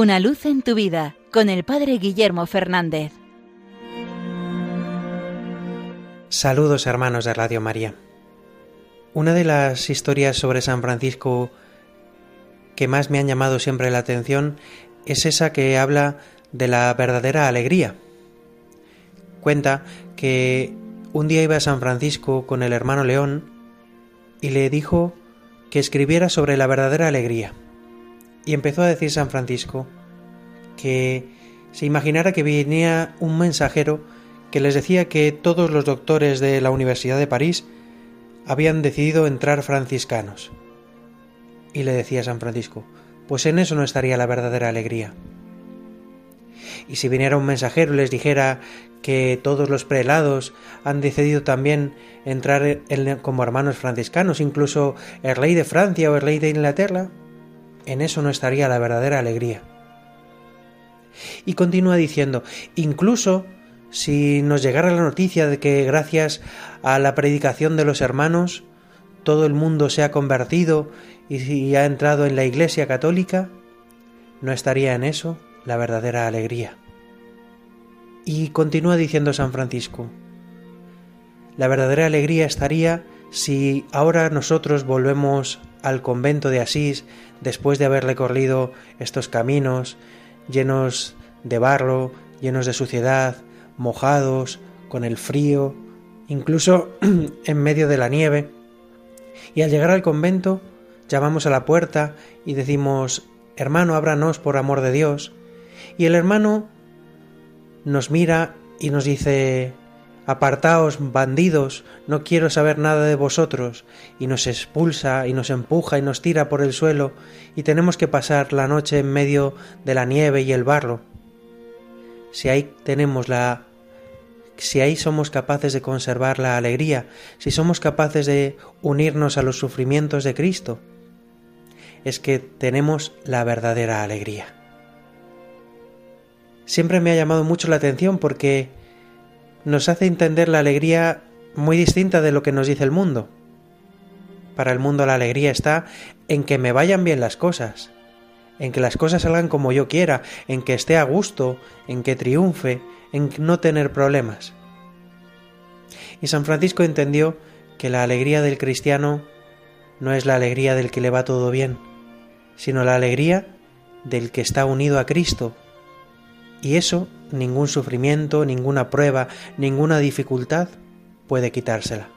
Una luz en tu vida con el Padre Guillermo Fernández. Saludos hermanos de Radio María. Una de las historias sobre San Francisco que más me han llamado siempre la atención es esa que habla de la verdadera alegría. Cuenta que un día iba a San Francisco con el hermano León y le dijo que escribiera sobre la verdadera alegría. Y empezó a decir San Francisco que se imaginara que venía un mensajero que les decía que todos los doctores de la Universidad de París habían decidido entrar franciscanos. Y le decía San Francisco, pues en eso no estaría la verdadera alegría. Y si viniera un mensajero y les dijera que todos los prelados han decidido también entrar como hermanos franciscanos, incluso el rey de Francia o el rey de Inglaterra, en eso no estaría la verdadera alegría. Y continúa diciendo, incluso si nos llegara la noticia de que gracias a la predicación de los hermanos todo el mundo se ha convertido y ha entrado en la Iglesia católica, no estaría en eso la verdadera alegría. Y continúa diciendo San Francisco, la verdadera alegría estaría si ahora nosotros volvemos al convento de Asís después de haber recorrido estos caminos llenos de barro, llenos de suciedad, mojados, con el frío, incluso en medio de la nieve. Y al llegar al convento, llamamos a la puerta y decimos, hermano, ábranos por amor de Dios. Y el hermano nos mira y nos dice, Apartaos, bandidos, no quiero saber nada de vosotros, y nos expulsa y nos empuja y nos tira por el suelo, y tenemos que pasar la noche en medio de la nieve y el barro. Si ahí tenemos la si ahí somos capaces de conservar la alegría, si somos capaces de unirnos a los sufrimientos de Cristo, es que tenemos la verdadera alegría. Siempre me ha llamado mucho la atención porque nos hace entender la alegría muy distinta de lo que nos dice el mundo. Para el mundo la alegría está en que me vayan bien las cosas, en que las cosas salgan como yo quiera, en que esté a gusto, en que triunfe, en no tener problemas. Y San Francisco entendió que la alegría del cristiano no es la alegría del que le va todo bien, sino la alegría del que está unido a Cristo. Y eso ningún sufrimiento, ninguna prueba, ninguna dificultad puede quitársela.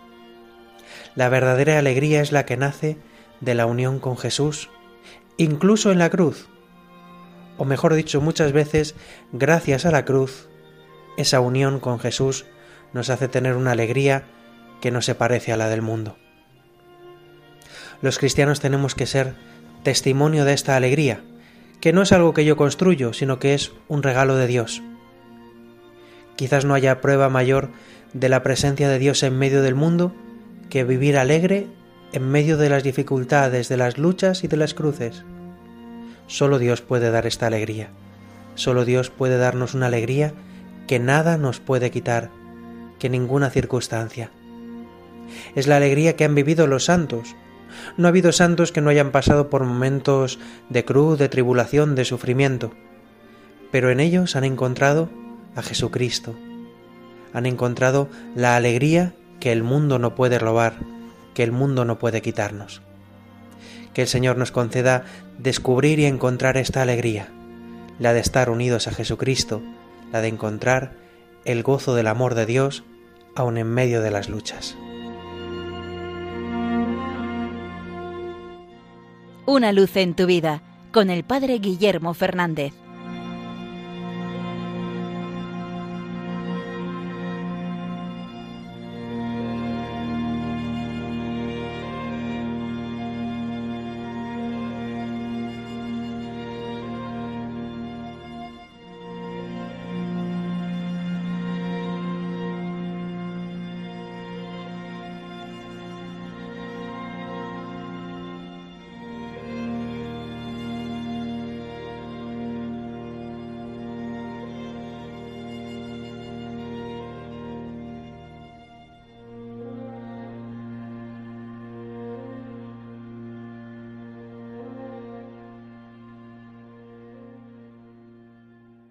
La verdadera alegría es la que nace de la unión con Jesús, incluso en la cruz. O mejor dicho, muchas veces, gracias a la cruz, esa unión con Jesús nos hace tener una alegría que no se parece a la del mundo. Los cristianos tenemos que ser testimonio de esta alegría, que no es algo que yo construyo, sino que es un regalo de Dios. Quizás no haya prueba mayor de la presencia de Dios en medio del mundo que vivir alegre en medio de las dificultades, de las luchas y de las cruces. Solo Dios puede dar esta alegría. Solo Dios puede darnos una alegría que nada nos puede quitar, que ninguna circunstancia. Es la alegría que han vivido los santos. No ha habido santos que no hayan pasado por momentos de cruz, de tribulación, de sufrimiento, pero en ellos han encontrado a Jesucristo. Han encontrado la alegría que el mundo no puede robar, que el mundo no puede quitarnos. Que el Señor nos conceda descubrir y encontrar esta alegría, la de estar unidos a Jesucristo, la de encontrar el gozo del amor de Dios aun en medio de las luchas. Una luz en tu vida con el Padre Guillermo Fernández.